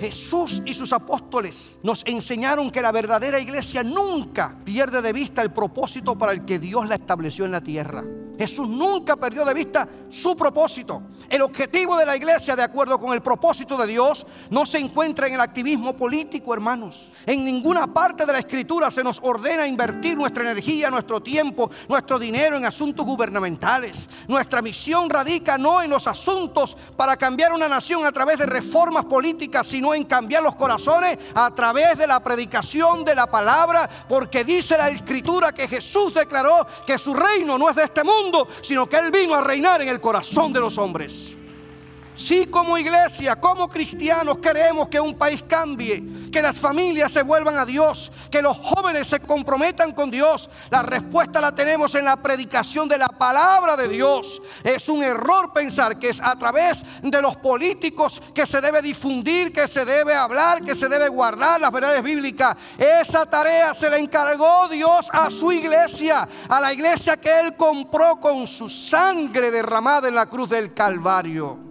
Jesús y sus apóstoles nos enseñaron que la verdadera iglesia nunca pierde de vista el propósito para el que Dios la estableció en la tierra. Jesús nunca perdió de vista su propósito. El objetivo de la iglesia, de acuerdo con el propósito de Dios, no se encuentra en el activismo político, hermanos. En ninguna parte de la escritura se nos ordena invertir nuestra energía, nuestro tiempo, nuestro dinero en asuntos gubernamentales. Nuestra misión radica no en los asuntos para cambiar una nación a través de reformas políticas, sino en cambiar los corazones a través de la predicación de la palabra, porque dice la escritura que Jesús declaró que su reino no es de este mundo, sino que Él vino a reinar en el corazón de los hombres. Si como iglesia, como cristianos queremos que un país cambie, que las familias se vuelvan a Dios, que los jóvenes se comprometan con Dios. La respuesta la tenemos en la predicación de la palabra de Dios. Es un error pensar que es a través de los políticos que se debe difundir, que se debe hablar, que se debe guardar las verdades bíblicas. Esa tarea se la encargó Dios a su iglesia, a la iglesia que Él compró con su sangre derramada en la cruz del Calvario.